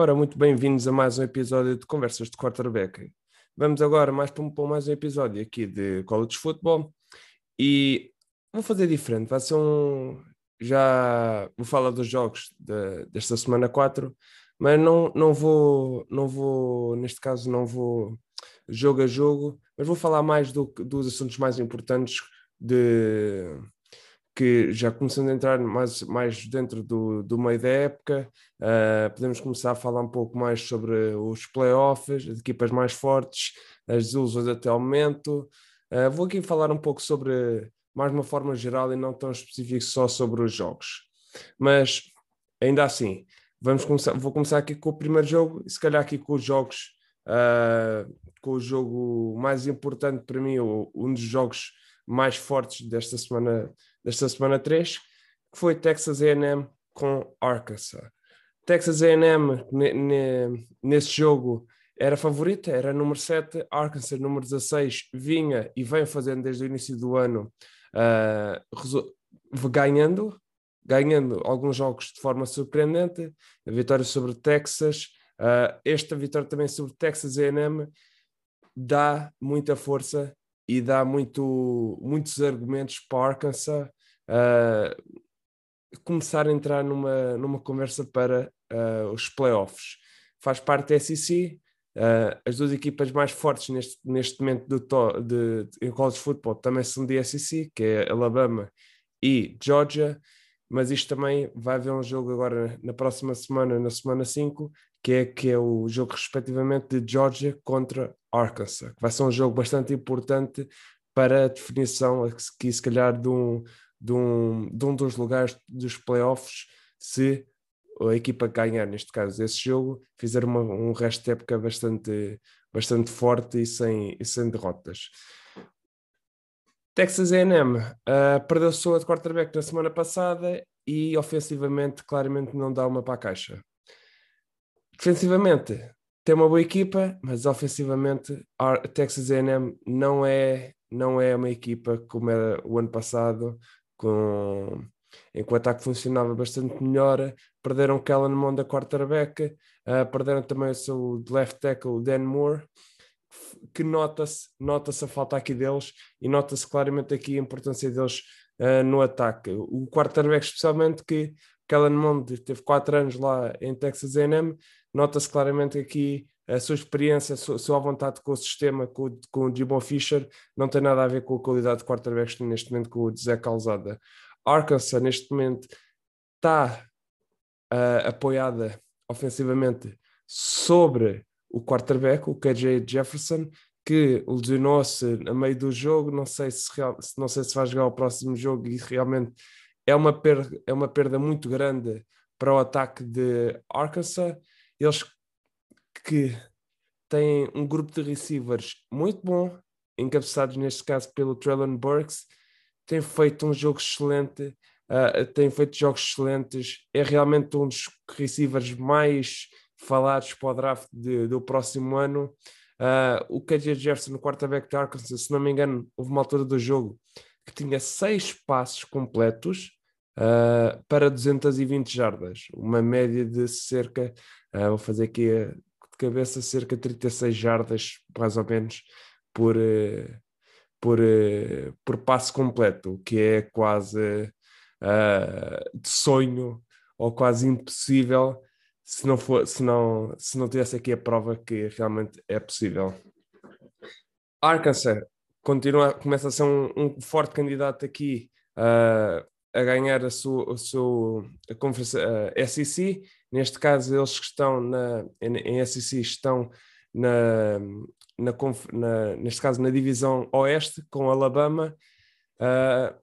Ora, muito bem-vindos a mais um episódio de Conversas de Quarterback. Vamos agora mais para, mais um episódio aqui de College Football e vou fazer diferente. Vai ser um. Já vou falar dos jogos de, desta semana 4, mas não, não, vou, não vou, neste caso, não vou jogo a jogo, mas vou falar mais do, dos assuntos mais importantes de que já começando a entrar mais, mais dentro do, do meio da época, uh, podemos começar a falar um pouco mais sobre os playoffs, as equipas mais fortes, as desilusões até ao momento. Uh, vou aqui falar um pouco sobre, mais uma forma geral e não tão específico só sobre os jogos. Mas, ainda assim, vamos começar, vou começar aqui com o primeiro jogo e se calhar aqui com os jogos, uh, com o jogo mais importante para mim, um dos jogos mais fortes desta semana desta semana 3, que foi Texas A&M com Arkansas. Texas A&M nesse jogo era favorita, era número 7, Arkansas número 16 vinha e vem fazendo desde o início do ano uh, ganhando, ganhando alguns jogos de forma surpreendente, a vitória sobre Texas, uh, esta vitória também sobre Texas A&M dá muita força e dá muito, muitos argumentos para Arkansas uh, começar a entrar numa, numa conversa para uh, os playoffs. Faz parte da SEC, uh, as duas equipas mais fortes neste, neste momento do to, de, de, em college football também são de SEC, que é Alabama e Georgia, mas isto também vai haver um jogo agora na próxima semana, na semana 5, que é, que é o jogo respectivamente de Georgia contra Arkansas, que vai ser um jogo bastante importante para a definição se calhar de um, de um, de um dos lugares dos playoffs se a equipa ganhar, neste caso, esse jogo, fizer uma, um resto de época bastante, bastante forte e sem, e sem derrotas. Texas A&M uh, perdeu sua de quarterback na semana passada e ofensivamente claramente não dá uma para a caixa. Defensivamente tem uma boa equipa, mas ofensivamente a Texas A&M não é não é uma equipa como era o ano passado, com em que o ataque funcionava bastante melhor, perderam Kellen Mond da quarterback, uh, perderam também o seu left tackle Dan Moore, que nota-se nota a falta aqui deles e nota-se claramente aqui a importância deles uh, no ataque. O quarterback especialmente que Kellen Mond teve quatro anos lá em Texas A&M, nota-se claramente aqui a sua experiência, a sua, a sua vontade com o sistema, com, com o Jimbo Fisher, não tem nada a ver com a qualidade de quarterbacks neste momento com o Zé Calzada. Arkansas, neste momento, está uh, apoiada ofensivamente sobre o quarterback, o KJ Jefferson, que lesionou-se a meio do jogo, não sei se, real, não sei se vai jogar o próximo jogo e realmente é uma perda, é uma perda muito grande para o ataque de Arkansas. Eles que têm um grupo de receivers muito bom, encabeçados neste caso pelo Traylon Burks, tem feito um jogo excelente, uh, feito jogos excelentes, é realmente um dos receivers mais falados para o draft de, do próximo ano. Uh, o KJ Jefferson, no quarterback de Arkansas, se não me engano, houve uma altura do jogo que tinha seis passos completos uh, para 220 jardas, uma média de cerca, uh, vou fazer aqui cabeça cerca de 36 jardas, mais ou menos, por, eh, por, eh, por passo completo, o que é quase uh, de sonho ou quase impossível se não, for, se, não, se não tivesse aqui a prova que realmente é possível. Arkansas continua, começa a ser um, um forte candidato aqui uh, a ganhar a sua, a sua a conferência SEC Neste caso, eles que estão na, em SEC estão na, na, na, neste caso na divisão Oeste com Alabama. Uh,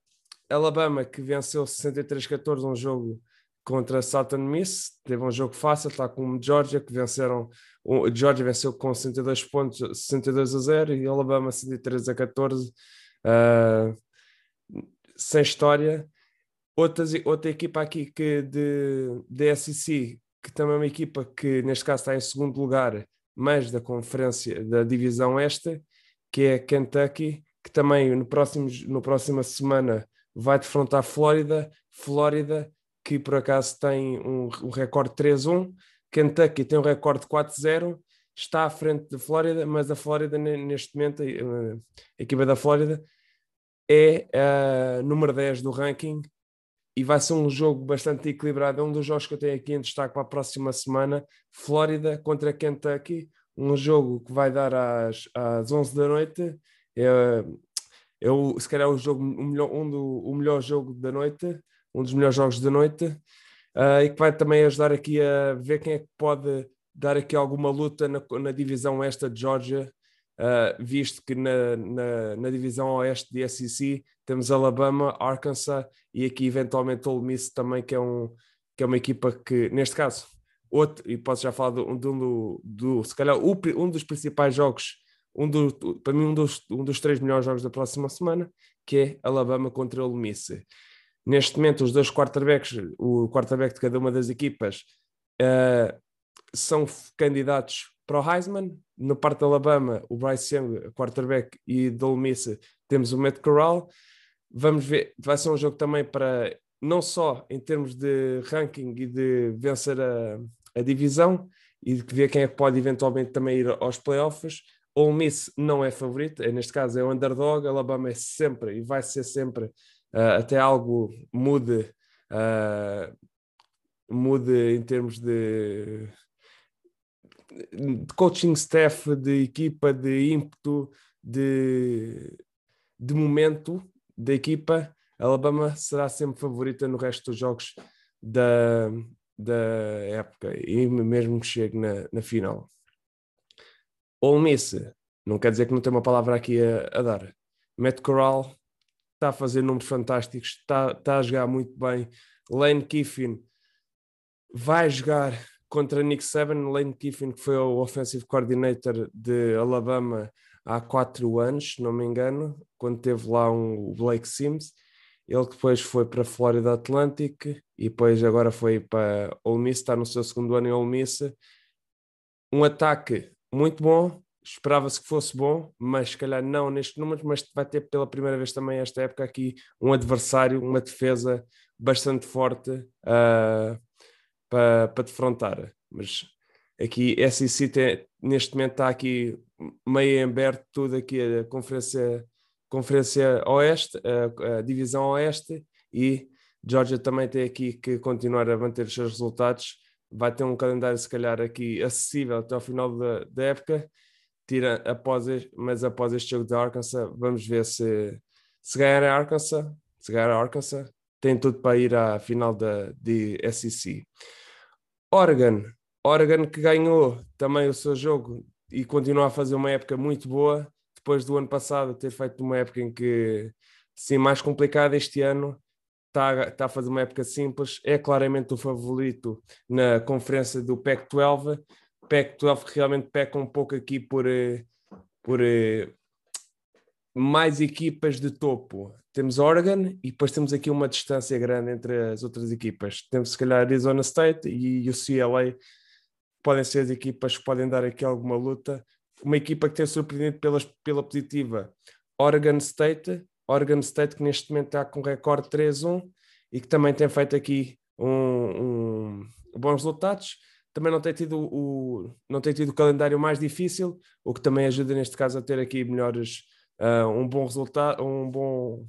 Alabama que venceu 63-14 um jogo contra Southern Miss, teve um jogo fácil, está com Georgia que venceram, o Georgia venceu com 62 pontos, 62 a 0 e Alabama 63 a 14, uh, sem história. Outras, outra equipa aqui que de, de SEC, que também é uma equipa que neste caso está em segundo lugar, mas da conferência da divisão esta, que é Kentucky, que também no próximo, no próxima semana vai defrontar Flórida, Flórida que por acaso tem um, um recorde 3-1, Kentucky tem um recorde de 4-0, está à frente da Flórida, mas a Flórida, neste momento, a equipa da Flórida é a número 10 do ranking e vai ser um jogo bastante equilibrado. É um dos jogos que eu tenho aqui em destaque para a próxima semana: Flórida contra Kentucky. Um jogo que vai dar às, às 11 da noite. É, é o, se calhar o, jogo, o, melhor, um do, o melhor jogo da noite, um dos melhores jogos da noite, uh, e que vai também ajudar aqui a ver quem é que pode dar aqui alguma luta na, na divisão esta de Georgia, uh, visto que na, na, na, divisão oeste de SEC temos Alabama, Arkansas e aqui eventualmente Ole Miss também, que é, um, que é uma equipa que, neste caso, outro, e posso já falar de um do, do, se calhar o, um dos principais jogos um do, para mim um dos, um dos três melhores jogos da próxima semana, que é Alabama contra o Miss. Neste momento, os dois quarterbacks, o quarterback de cada uma das equipas, uh, são candidatos para o Heisman. No parte de Alabama, o Bryce Young, quarterback, e do Ole Miss temos o Matt Corral. Vamos ver, vai ser um jogo também para, não só em termos de ranking e de vencer a, a divisão, e de ver quem é que pode eventualmente também ir aos playoffs, Ole Miss não é favorito, é, neste caso é o underdog, Alabama é sempre e vai ser sempre, uh, até algo mude, uh, mude em termos de, de, coaching staff, de equipa, de ímpeto, de, de momento da equipa, Alabama será sempre favorita no resto dos jogos da, da época e mesmo que chegue na, na final. Ole Miss, não quer dizer que não tem uma palavra aqui a, a dar. Matt Corral está a fazer números fantásticos, está, está a jogar muito bem. Lane Kiffin vai jogar contra Nick Saban. Lane Kiffin, que foi o offensive coordinator de Alabama há quatro anos, se não me engano, quando teve lá um, o Blake Sims. Ele depois foi para a Florida Atlantic e depois agora foi para Ole Miss, está no seu segundo ano em Ole Miss. Um ataque muito bom, esperava-se que fosse bom, mas se calhar não neste número, mas vai ter pela primeira vez também esta época aqui um adversário, uma defesa bastante forte uh, para, para defrontar. Mas aqui SEC tem, neste momento está aqui meio aberto tudo aqui a conferência, conferência Oeste, a, a divisão Oeste e Georgia também tem aqui que continuar a manter os seus resultados. Vai ter um calendário se calhar aqui acessível até ao final da, da época, tira após mas após este jogo de Arkansas, vamos ver se, se ganhar a Arkansas, se ganhar a Arkansas, tem tudo para ir à final da de SEC. Oregon, Oregon que ganhou também o seu jogo e continua a fazer uma época muito boa, depois do ano passado ter feito uma época em que sim, mais complicada este ano, está, está a fazer uma época simples, é claramente o favorito na conferência do PEC-12. PEC-12 realmente peca um pouco aqui por, eh, por eh, mais equipas de topo. Temos Oregon e depois temos aqui uma distância grande entre as outras equipas. Temos se calhar Arizona State e o CLA. Podem ser as equipas que podem dar aqui alguma luta. Uma equipa que tem surpreendido pelas, pela positiva, Oregon State, Oregon State, que neste momento está com recorde 3-1 e que também tem feito aqui um, um, bons resultados. Também não tem, tido o, não tem tido o calendário mais difícil, o que também ajuda neste caso a ter aqui melhores, uh, um bom resultado, um bom,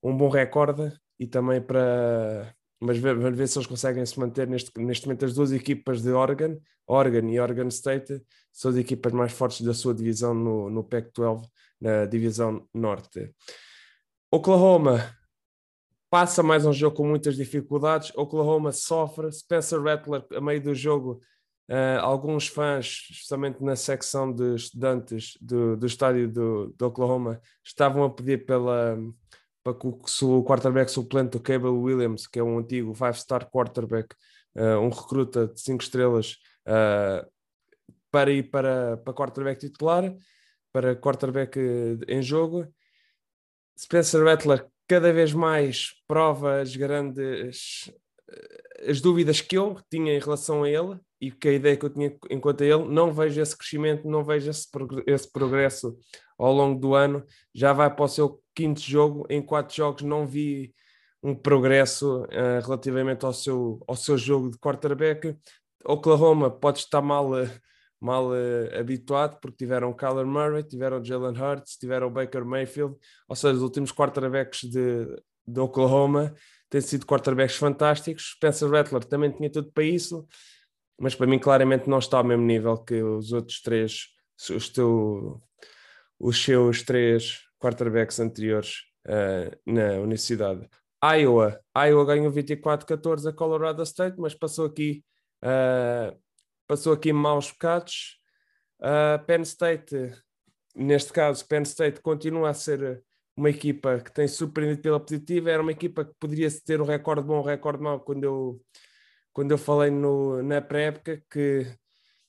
um bom recorde e também para. Mas vamos ver se eles conseguem se manter neste, neste momento as duas equipas de Oregon, Oregon e Oregon State, são as equipas mais fortes da sua divisão no, no PAC-12 na divisão norte. Oklahoma passa mais um jogo com muitas dificuldades. Oklahoma sofre. Spencer Rattler, a meio do jogo, uh, alguns fãs, especialmente na secção de estudantes do, do estádio do, do Oklahoma, estavam a pedir pela, para que o, quarterback suplente do Cable Williams, que é um antigo five-star quarterback, uh, um recruta de cinco estrelas, uh, para ir para, para quarterback titular para quarterback em jogo. Spencer Rattler cada vez mais prova as grandes as dúvidas que eu tinha em relação a ele e que a ideia que eu tinha enquanto a ele, não vejo esse crescimento, não vejo esse, esse progresso ao longo do ano. Já vai para o seu quinto jogo, em quatro jogos não vi um progresso uh, relativamente ao seu, ao seu jogo de quarterback. Oklahoma pode estar mal, mal uh, habituado, porque tiveram Kyler Murray, tiveram Jalen Hurts, tiveram Baker Mayfield, ou seja, os últimos quarterbacks de, de Oklahoma têm sido quarterbacks fantásticos. Spencer Rattler também tinha tudo para isso, mas para mim claramente não está ao mesmo nível que os outros três, os, teu, os seus três quarterbacks anteriores uh, na universidade. Iowa, Iowa ganhou 24-14 a Colorado State, mas passou aqui, uh, passou aqui maus bocados. Uh, Penn State, neste caso, Penn State continua a ser uma equipa que tem surpreendido pela positiva, era uma equipa que poderia ter um recorde bom, um recorde mau, quando eu, quando eu falei no, na pré-época, que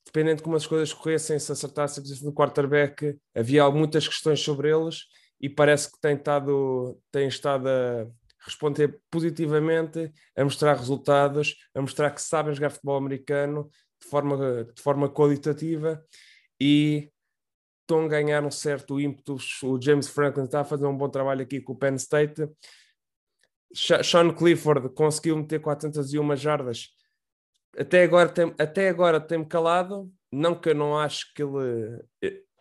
dependendo de como as coisas corressem, se acertasse a posição do quarterback, havia muitas questões sobre eles e parece que tem estado, tem estado a responder positivamente, a mostrar resultados, a mostrar que sabem jogar futebol americano de forma, de forma qualitativa e estão a ganhar um certo ímpeto. O James Franklin está a fazer um bom trabalho aqui com o Penn State. Sean Clifford conseguiu meter 401 jardas. Até agora tem, até agora tem-me calado. Não que eu não acho que ele.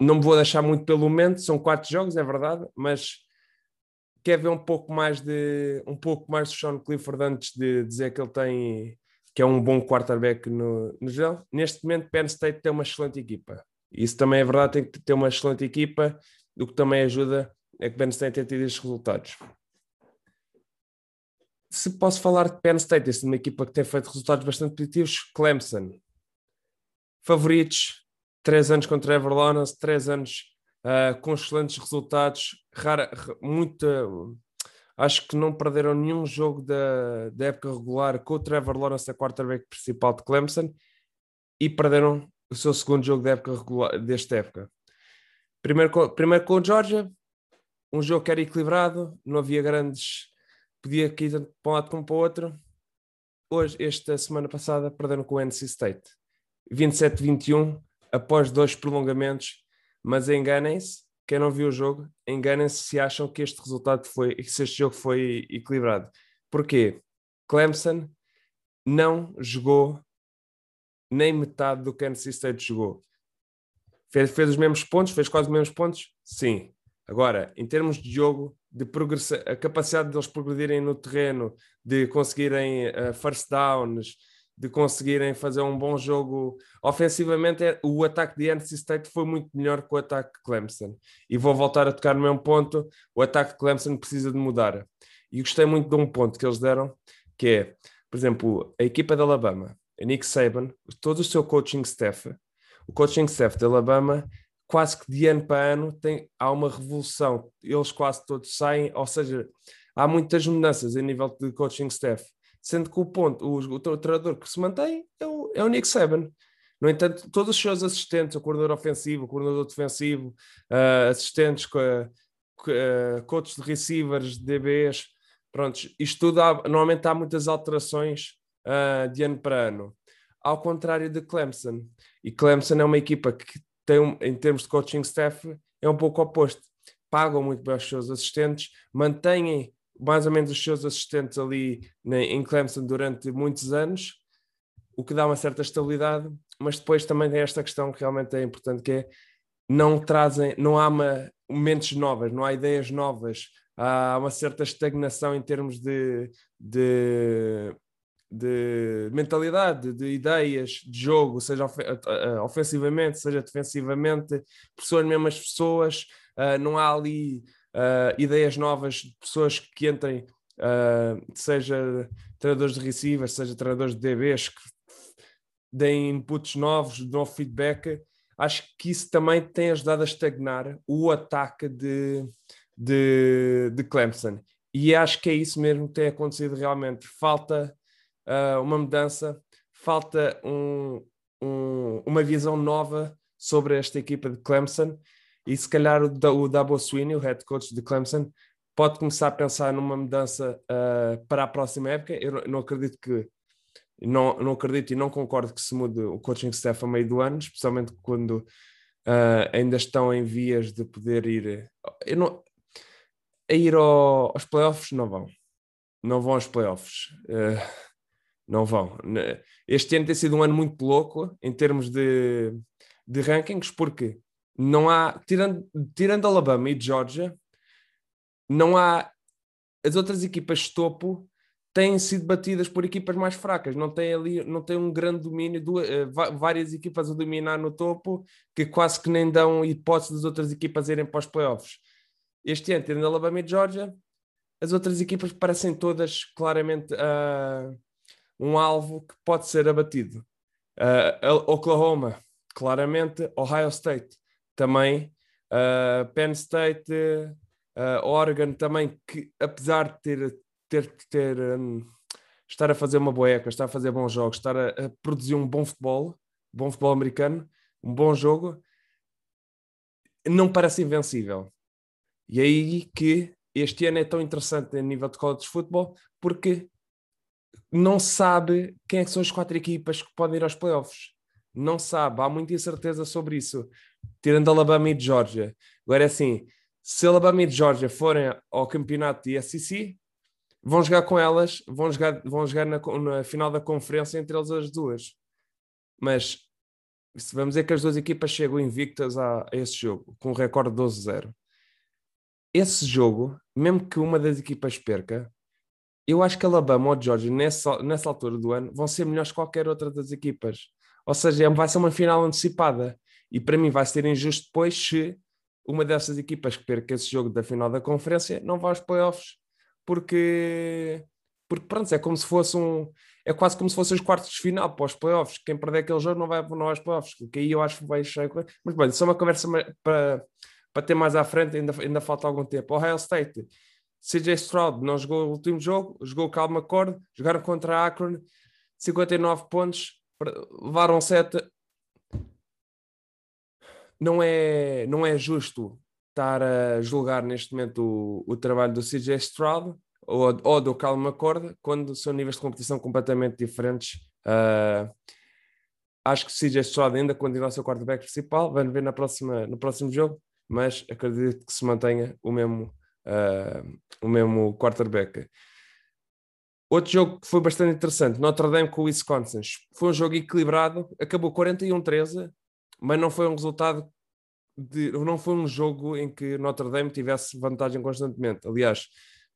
Não me vou deixar muito pelo momento, são quatro jogos, é verdade, mas quer ver um pouco mais de um pouco mais de Sean Clifford antes de dizer que ele tem que é um bom quarterback no, no geral. Neste momento, Penn State tem uma excelente equipa. Isso também é verdade, tem que ter uma excelente equipa, o que também ajuda é que Penn State tenha tido estes resultados. Se posso falar de Penn State, essa é uma equipa que tem feito resultados bastante positivos, Clemson. Favoritos, três anos com Trevor Lawrence, três anos uh, com excelentes resultados, rara, muito, acho que não perderam nenhum jogo da, da época regular com o Trevor Lawrence, a quarterback principal de Clemson, e perderam o seu segundo jogo época regular, desta época. Primeiro com, primeiro com o Georgia, um jogo que era equilibrado, não havia grandes. podia ir tanto para um lado como para o outro. Hoje, esta semana passada, perderam com o NC State. 27-21, após dois prolongamentos, mas enganem-se, quem não viu o jogo, enganem-se se acham que este resultado foi, se este jogo foi equilibrado. Porquê? Clemson não jogou nem metade do que NC State jogou. Fez, fez os mesmos pontos, fez quase os mesmos pontos? Sim. Agora, em termos de jogo, de a capacidade deles progredirem no terreno, de conseguirem uh, first downs, de conseguirem fazer um bom jogo ofensivamente, é, o ataque de NC State foi muito melhor que o ataque de Clemson. E vou voltar a tocar no mesmo ponto: o ataque de Clemson precisa de mudar. E gostei muito de um ponto que eles deram, que é, por exemplo, a equipa de Alabama Nick Saban, todo o seu coaching staff, o coaching staff de Alabama, quase que de ano para ano tem, há uma revolução. Eles quase todos saem, ou seja, há muitas mudanças a nível de coaching staff. Sendo que o ponto, o, o, treinador que se mantém é o, é o Nick Saban. No entanto, todos os seus assistentes, o coordenador ofensivo, o coordenador defensivo, uh, assistentes, uh, coaches de receivers, DBs, pronto, isto tudo há, normalmente há muitas alterações uh, de ano para ano. Ao contrário de Clemson. E Clemson é uma equipa que tem, em termos de coaching staff, é um pouco oposto. Pagam muito bem os seus assistentes, mantêm mais ou menos os seus assistentes ali em Clemson durante muitos anos, o que dá uma certa estabilidade, mas depois também tem esta questão que realmente é importante, que é não trazem, não há uma, mentes novas, não há ideias novas, há uma certa estagnação em termos de, de de mentalidade, de ideias de jogo, seja ofensivamente, seja defensivamente, por as mesmas pessoas, uh, não há ali uh, ideias novas de pessoas que entrem, uh, seja treinadores de receivers, seja treinadores de DBs, que deem inputs novos, novo feedback. Acho que isso também tem ajudado a estagnar o ataque de, de, de Clemson. E acho que é isso mesmo que tem acontecido realmente. Falta uh, uma mudança, falta um, um, uma visão nova sobre esta equipa de Clemson e se calhar o, o Dabo Sweeney, o head coach de Clemson, pode começar a pensar numa mudança uh, para a próxima época. Eu não acredito que não, não acredito e não concordo que se mude o coaching staff a meio do ano, especialmente quando uh, ainda estão em vias de poder ir. Eu não, a ir ao, aos playoffs não vão. Não vão aos playoffs. Uh, Não vão. Este ano tem sido um ano muito louco em termos de, de rankings, porque não há, tirando, tirando Alabama e Georgia, não há as outras equipas topo têm sido batidas por equipas mais fracas, não tem ali, não tem um grande domínio, do, uh, várias equipas a dominar no topo, que quase que nem dão hipótese das outras equipas irem para os playoffs. Este ano, tendo Alabama e Georgia, as outras equipas parecem todas claramente uh, um alvo que pode ser abatido. Uh, Oklahoma, claramente, Ohio State também, uh, Penn State, uh, Oregon também, que apesar de ter, ter, ter um, estar a fazer uma boeca, estar a fazer bons jogos, estar a, a, produzir um bom futebol, bom futebol americano, um bom jogo, não parece invencível. E é aí que este ano é tão interessante a nível de college de futebol, porque não sabe quem é que são as quatro equipas que podem ir aos playoffs. Não sabe, há muita incerteza sobre isso, tirando Alabama e Georgia. Agora é assim, se Alabama e Georgia forem ao campeonato de SEC, vão jogar com elas, vão jogar, vão jogar na, na final da conferência entre elas as duas. Mas se vamos dizer que as duas equipas chegam invictas a, a esse jogo, com um recorde 12-0. Esse jogo, mesmo que uma das equipas perca, eu acho que Alabama ou Georgia, nessa, nessa altura do ano, vão ser melhores que qualquer outra das equipas. Ou seja, vai ser uma final antecipada. E para mim vai ser injusto depois se uma dessas equipas que perca esse jogo da final da conferência não vai aos playoffs. Porque, porque pronto, é como se fosse um. É quase como se fossem os quartos de final para os playoffs. Quem perder aquele jogo não vai não aos playoffs. Que aí eu acho que vai cheio. Mas bem, só uma conversa para, para ter mais à frente, ainda, ainda falta algum tempo. Ohio State CJ Stroud não jogou o último jogo, jogou Calma McCord, jogaram contra a Akron, 59 pontos, levaram 7. Não é, não é justo estar a julgar neste momento o, o trabalho do CJ Stroud ou, ou do Calma McCord quando são níveis de competição completamente diferentes. Uh, acho que o CJ Stroud ainda continua a ser o quarterback principal, vamos ver na próxima, no próximo jogo, mas acredito que se mantenha o mesmo uh, o mesmo quarterback. Outro jogo que foi bastante interessante, Notre Dame com o Wisconsin. Foi um jogo equilibrado, acabou 41-13, mas não foi um resultado de, não foi um jogo em que Notre Dame tivesse vantagem constantemente. Aliás,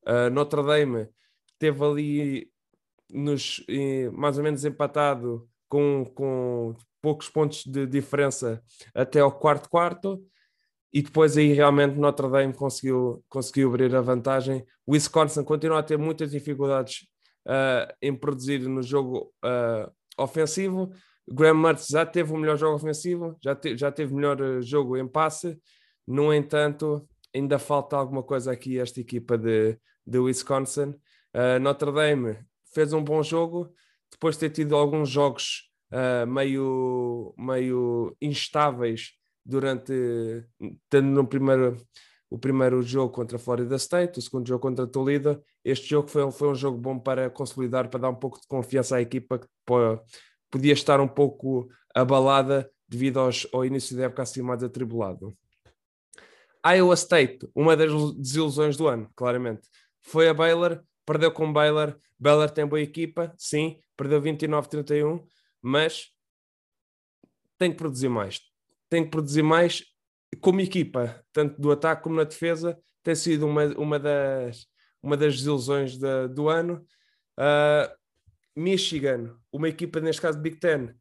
uh, Notre Dame teve ali nos, mais ou menos empatado com, com poucos pontos de diferença até ao quarto quarto e depois aí realmente Notre Dame conseguiu, conseguiu abrir a vantagem. Wisconsin continua a ter muitas dificuldades uh, em produzir no jogo uh, ofensivo. Graham Mertz já teve o melhor jogo ofensivo, já, te, já teve melhor uh, jogo em passe. No entanto, ainda falta alguma coisa aqui esta equipa de, de Wisconsin. Notre Dame fez um bom jogo, depois de ter tido alguns jogos meio, meio instáveis durante tendo no primeiro o primeiro jogo contra a Florida State, o segundo jogo contra a Toledo. Este jogo foi, foi um jogo bom para consolidar, para dar um pouco de confiança à equipa que podia estar um pouco abalada devido aos, ao início da época assim mais atribulado. Iowa State, uma das desilusões do ano, claramente. Foi a Baylor, perdeu com Baylor. Baylor tem boa equipa, sim, perdeu 29-31, mas tem que produzir mais tem que produzir mais como equipa, tanto do ataque como na defesa, tem sido uma, uma, das, uma das desilusões de, do ano. Uh, Michigan, uma equipa, neste caso Big Ten,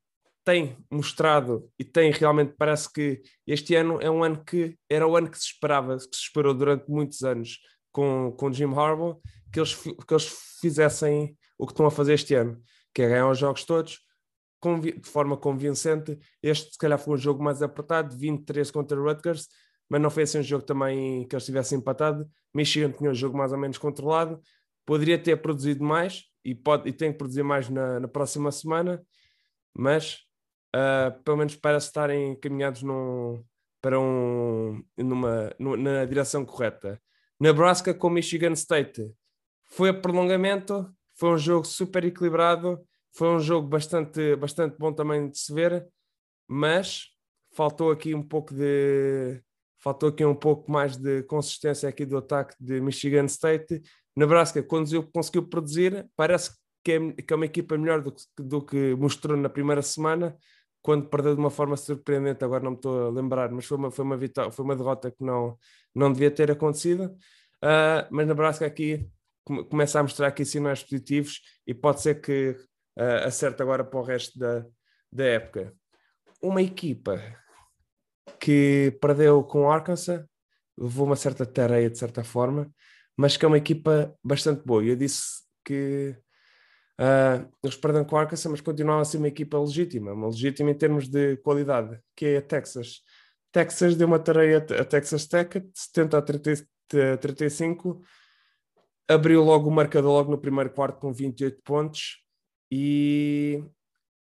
tem mostrado e tem realmente, parece que este ano é um ano que era o ano que se esperava, que se esperou durante muitos anos com, com Jim Harbaugh, que eles, que eles fizessem o que estão a fazer este ano, que é ganhar os jogos todos, de forma convincente. Este, se calhar, foi um jogo mais apertado, 23 contra Rutgers, mas não foi assim um jogo também que eles tivessem empatado. Michigan tinha um jogo mais ou menos controlado, poderia ter produzido mais e, pode, e tem que produzir mais na, na próxima semana, mas uh, pelo menos parece estarem encaminhados num, para um, numa, numa, na direção correta. Nebraska com Michigan State foi a prolongamento, foi um jogo super equilibrado foi um jogo bastante, bastante bom também de se ver, mas faltou aqui um pouco de faltou aqui um pouco mais de consistência aqui do ataque de Michigan State. Nebraska conduziu, conseguiu produzir, parece que é, que é uma equipa melhor do que, do que mostrou na primeira semana, quando perdeu de uma forma surpreendente, agora não me estou a lembrar, mas foi uma, foi uma, vitória, foi uma derrota que não, não devia ter acontecido. Uh, mas Nebraska aqui começa a mostrar aqui sinais positivos e pode ser que uh, acerte agora para o resto da, da época. Uma equipa que perdeu com Arkansas, levou uma certa tareia de certa forma, mas que é uma equipa bastante boa. Eu disse que uh, eles perderam com Arkansas, mas continuam a ser uma equipa legítima, uma legítima em termos de qualidade, que é a Texas. Texas deu uma tareia a Texas Tech de 70 a 30, 35, abriu logo o marcador logo no primeiro quarto com 28 pontos e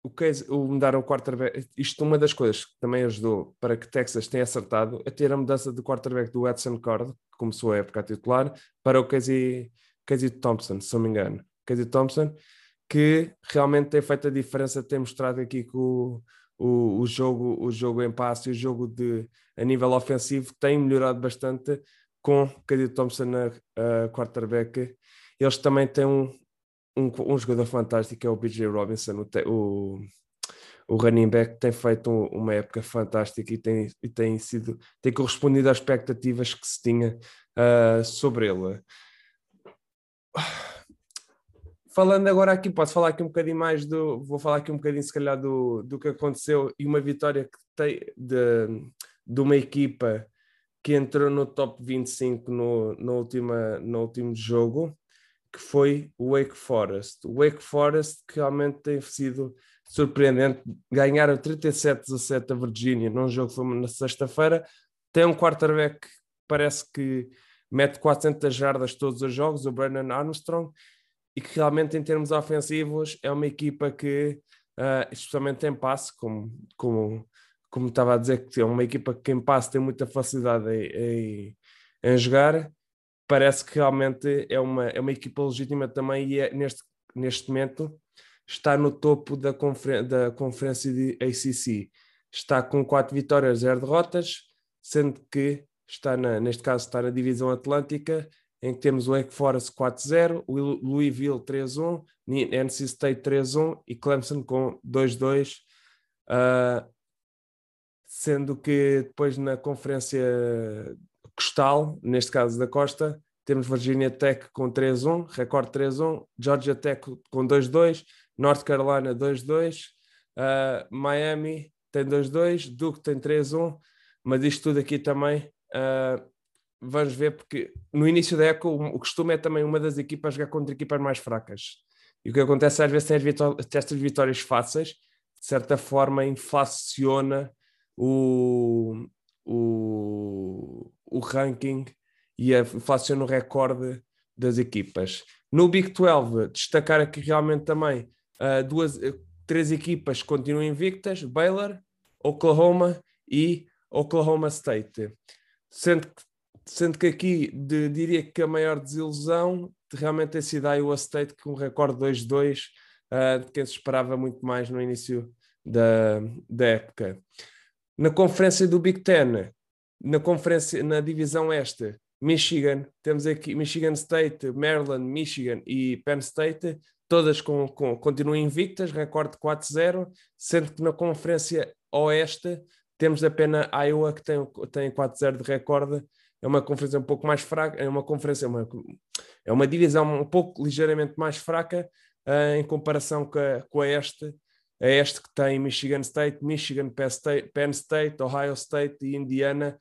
o que o mudar o quarterback, isto uma das coisas que também ajudou para que Texas tenha acertado é ter a mudança do quarterback do Edson Cord, que começou a época a titular, para o Casey, Casey Thompson, se não me engano. Casey Thompson, que realmente tem feito a diferença, tem mostrado aqui que o, o, o, jogo, o jogo em passe e o jogo de, a nível ofensivo tem melhorado bastante com Casey Thompson na uh, quarterback. Eles também têm um, um, um jogador fantástico, é o BJ Robinson, o, o, o running back tem feito uma época fantástica e tem, e tem sido tem correspondido às expectativas que se tinha uh, sobre ele. Falando agora aqui, posso falar aqui um bocadinho mais do. Vou falar aqui um bocadinho, se calhar, do, do que aconteceu e uma vitória que tem de, de uma equipa que entrou no top 25 no, no, última, no último jogo que foi o Wake Forest. O Wake Forest que realmente tem sido surpreendente. Ganharam 37-17 a Virgínia num jogo que foi na sexta-feira. Tem um quarterback que parece que mete 400 jardas todos os jogos, o Brandon Armstrong, e que realmente em termos ofensivos é uma equipa que, uh, especialmente em passe, como, como, como estava a dizer, que é uma equipa que em passe tem muita facilidade em, em, em jogar, parece que realmente é uma, é uma equipa legítima também e é, neste, neste momento está no topo da, confer da conferência de ACC. Está com quatro vitórias, zero derrotas, sendo que está na, neste caso está na divisão atlântica, em que temos o Wake Forest 4-0, o Louisville 3-1, NC State 3-1 e Clemson com 2-2, uh, ah, sendo que depois na conferência costal, neste caso da costa, temos Virginia Tech com 3-1, recorde 3-1, Georgia Tech com 2-2, North Carolina 2-2, uh, Miami tem 2-2, Duke tem 3-1, mas isto tudo aqui também uh, vamos ver, porque no início da época o, costume é também uma das equipas jogar contra equipas mais fracas. E o que acontece às vezes vitó estas vitórias fáceis, de certa forma inflaciona o, o, o ranking e inflaciona o recorde das equipas. No Big 12, destacar aqui realmente também uh, duas, três equipas que continuam invictas: Baylor, Oklahoma e Oklahoma State. Sendo que, sendo que aqui de, diria que a maior desilusão realmente tem sido a Iowa State com um recorde 2-2, uh, de quem se esperava muito mais no início da, da época. Na conferência do Big Ten, na conferência, na divisão este, Michigan, temos aqui Michigan State, Maryland, Michigan e Penn State, todas com, com, continuam invictas, recorde 4-0, sendo que na conferência oeste temos apenas Iowa que tem, tem 4-0 de recorde, é uma conferência um pouco mais fraca, é uma conferência, uma, é uma divisão um pouco ligeiramente mais fraca uh, em comparação com a, com a este, a este que tem Michigan State, Michigan, Penn State, Ohio State e Indiana,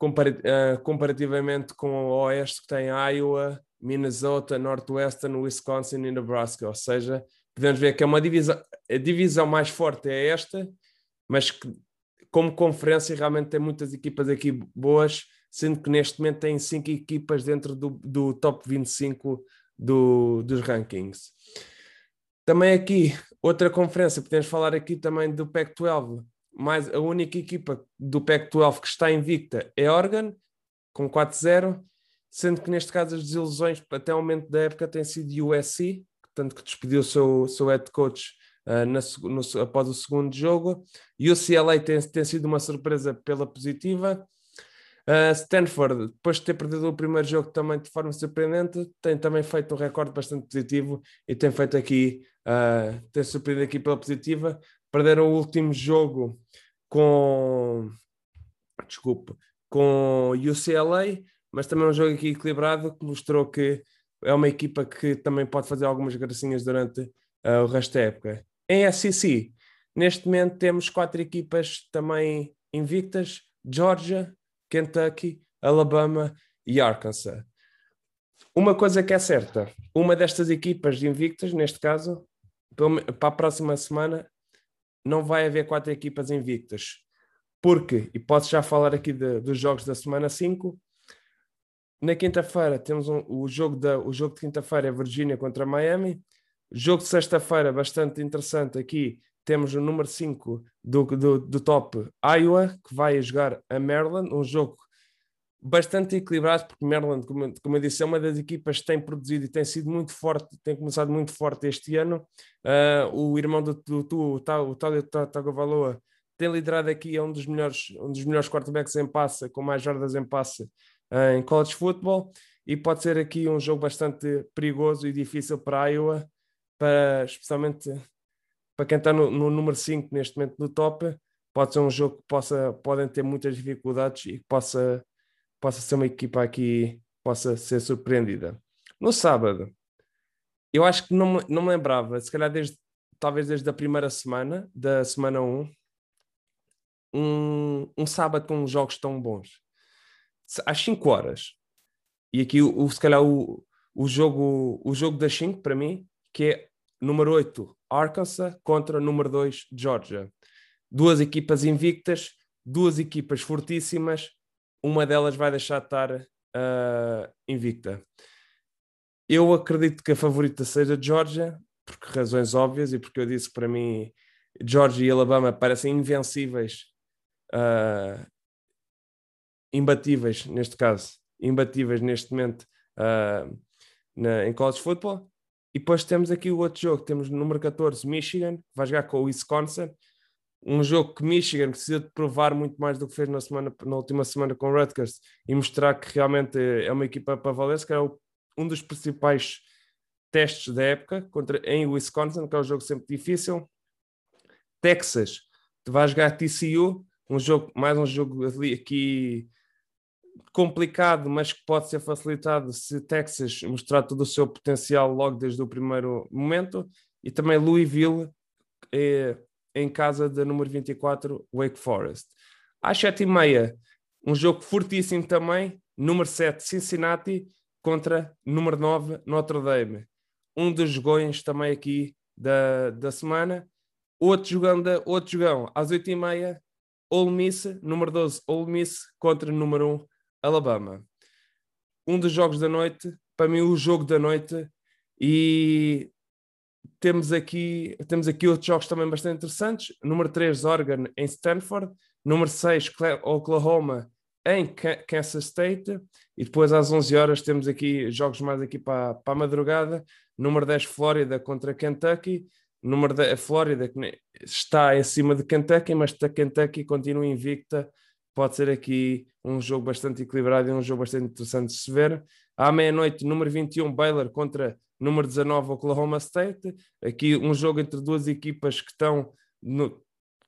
uh, comparativamente com o Oeste que tem Iowa, Minnesota, Northwestern, Wisconsin e Nebraska. Ou seja, podemos ver que é uma divisão, a divisão mais forte é esta, mas que como conferência realmente tem muitas equipas aqui boas, sendo que neste momento tem cinco equipas dentro do, do top 25 do, dos rankings. Também aqui, outra conferência, podemos falar aqui também do PAC-12. Mais, a única equipa do PAC-12 que está invicta é Oregon, com 4-0, sendo que neste caso as desilusões até o momento da época têm sido USC, tanto que despediu o seu, seu head coach uh, na, no, após o segundo jogo. UCLA tem, tem sido uma surpresa pela positiva. Uh, Stanford, depois de ter perdido o primeiro jogo também de forma surpreendente, tem também feito um recorde bastante positivo e tem feito aqui, uh, tem surpreendido aqui pela positiva. Perderam o último jogo com, desculpe, com UCLA, mas também um jogo aqui equilibrado que mostrou que é uma equipa que também pode fazer algumas gracinhas durante uh, o resto da época. Em SEC, neste momento temos quatro equipas também invictas: Georgia, Kentucky, Alabama e Arkansas. Uma coisa que é certa, uma destas equipas invictas, neste caso, para a próxima semana, não vai haver quatro equipas invictas. Porque, e posso já falar aqui de, dos jogos da semana 5, na quinta-feira temos um, o, jogo da, o jogo de quinta-feira é Virgínia contra Miami. Jogo de sexta-feira, bastante interessante aqui, temos o número 5 do, do, do top Iowa, que vai jogar a Maryland, um jogo bastante equilibrado, porque Maryland, como, como eu disse, é uma das equipas que tem produzido e tem sido muito forte, tem começado muito forte este ano. Uh, o irmão do, do o Tálio Tagovailoa tem liderado aqui, é um dos melhores, um dos melhores quarterbacks em passe, com mais jardas em passe uh, em college football, e pode ser aqui um jogo bastante perigoso e difícil para Iowa, para, especialmente para quem está no, no número 5 neste momento no top, pode ser um jogo que possa, podem ter muitas dificuldades e que possa, possa ser uma equipa aqui possa ser surpreendida. No sábado, eu acho que não, não me lembrava, se calhar desde, talvez desde a primeira semana, da semana 1, um, um sábado com jogos tão bons. Às 5 horas. E aqui, o, se calhar, o, o, jogo, o jogo das 5, para mim, que é número 8, Arkansas contra número 2, Georgia. Duas equipas invictas, duas equipas fortíssimas, uma delas vai deixar de estar uh, invicta. Eu acredito que a favorita seja Georgia, por razões óbvias e porque eu disse para mim Georgia e Alabama parecem invencíveis, uh, imbatíveis neste caso, imbatíveis neste momento uh, na, em college football. E depois temos aqui o outro jogo, temos no número 14 Michigan, vai jogar com o Wisconsin, um jogo que Michigan precisa de provar muito mais do que fez na, semana, na última semana com Rutgers e mostrar que realmente é uma equipa para valer, que é o, um dos principais testes da época contra, em Wisconsin, que é um jogo sempre difícil. Texas, vai jogar TCU, um jogo, mais um jogo aqui complicado, mas que pode ser facilitado se Texas mostrar todo o seu potencial logo desde o primeiro momento. E também Louisville em casa da número 24, Wake Forest. Às 7h30, um jogo fortíssimo também, número 7, Cincinnati contra número 9, Notre Dame. Um dos jogões também aqui da, da semana. Outro, jogando, outro jogão, às 8h30, Ole Miss, número 12, Ole Miss contra número 1, Alabama. Um dos jogos da noite, para mim o jogo da noite, e temos aqui, temos aqui outros jogos também bastante interessantes. Número 3, Oregon em Stanford. Número 6, Oklahoma em Kansas State. E depois às 11 horas temos aqui jogos mais aqui para, para a madrugada. Número 10, Flórida contra Kentucky. Número 10, Flórida que está em cima de Kentucky, mas a Kentucky continua invicta pode ser aqui um jogo bastante equilibrado e um jogo bastante interessante de se ver. À meia-noite, número 21, Baylor contra número 19, Oklahoma State. Aqui um jogo entre duas equipas que estão no,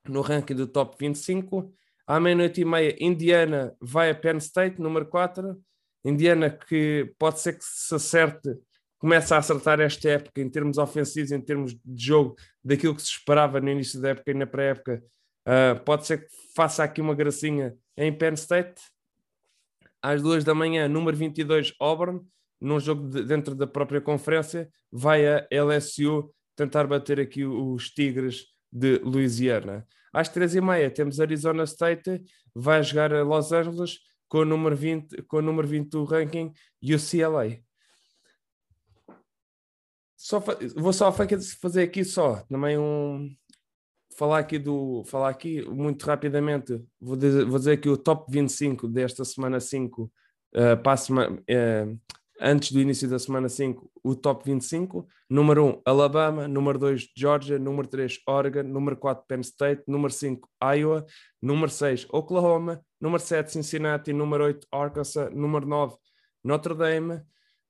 no ranking do top 25. À meia-noite e meia, Indiana vai a Penn State, número 4. Indiana que pode ser que se acerte, começa a acertar esta época em termos ofensivos, em termos de jogo, daquilo que se esperava no início da época e na pré-época. Uh, pode ser que faça aqui uma gracinha em Penn State, às duas da manhã, número 22, Auburn, num jogo de, dentro da própria conferência, vai a LSU tentar bater aqui os Tigres de Louisiana. Às três e meia temos Arizona State, vai jogar a Los Angeles com o número 20, com o número 20 do ranking UCLA. Só, vou só fazer aqui só também um, falar aqui do falar aqui muito rapidamente, vou dizer, vou dizer aqui o top 25 desta semana 5 uh, para, a semana, uh, antes do início da semana 5, o top 25. Número 1, Alabama. Número 2, Georgia. Número 3, Oregon. Número 4, Penn State. Número 5, Iowa. Número 6, Oklahoma. Número 7, Cincinnati. Número 8, Arkansas. Número 9, Notre Dame.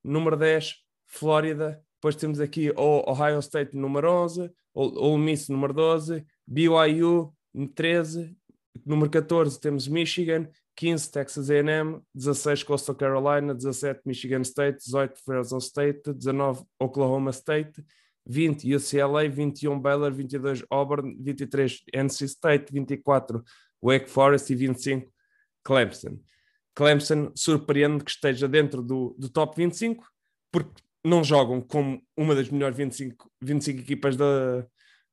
Número 10, Flórida. Depois temos aqui o Ohio State, número 11. Ole Miss, número 12. BYU, 13. Número 14 temos Michigan, 15 Texas A&M, 16 Coastal Carolina, 17 Michigan State, 18 Fresno State, 19 Oklahoma State, 20 UCLA, 21 Baylor, 22 Auburn, 23 NC State, 24 Wake Forest e 25 Clemson. Clemson surpreende que esteja dentro do, do top 25 porque não jogam como uma das melhores 25, 25 equipas da,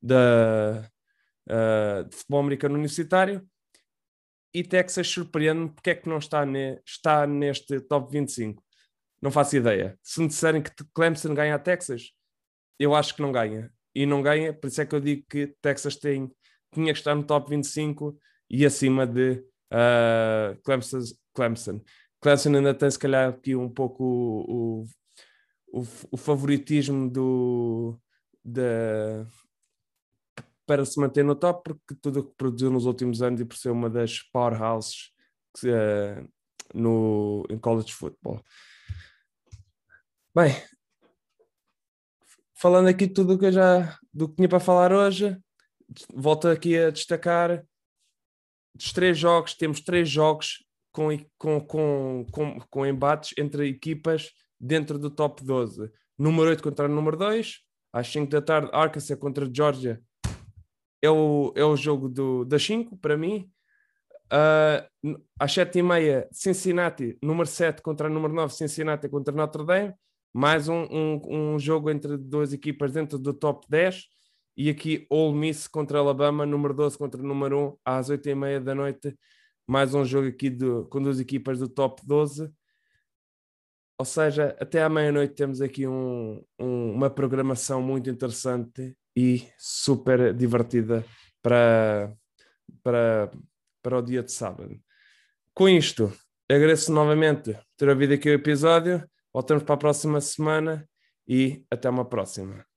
da, uh, de futebol americano universitário e Texas surpreende-me porque é que não está, ne, está neste top 25. Não faço ideia. Se me disserem que Clemson ganha a Texas, eu acho que não ganha. E não ganha, por isso é que eu digo que Texas tem, tinha que estar no top 25 e acima de uh, Clemson, Clemson. Clemson ainda tem se calhar aqui um pouco o, o, o favoritismo do, da, para se manter no top, porque tudo o que produziu nos últimos anos e por ser uma das powerhouses uh, no, em college football. Bem, falando aqui tudo o que eu já do que tinha para falar hoje, volto aqui a destacar dos três jogos, temos três jogos com, com, com, com, com embates entre equipas dentro do top 12. Número 8 contra número 2, às 5 da tarde, Arkansas contra Georgia é o, é o jogo do, das 5 para mim. Uh, às 7 e meia, Cincinnati, número 7 contra número 9, Cincinnati contra Notre Dame. Mais um, um, um, jogo entre duas equipas dentro do top 10. E aqui Ole Miss contra Alabama, número 12 contra número 1, às 8 e meia da noite. Mais um jogo aqui do, com duas equipas do top 12. Ou seja, até à meia-noite temos aqui um, uma programação muito interessante e super divertida para, para, para o dia de sábado. Com isto, agradeço novamente ter ouvido aqui o episódio. Voltamos para a próxima semana e até uma próxima.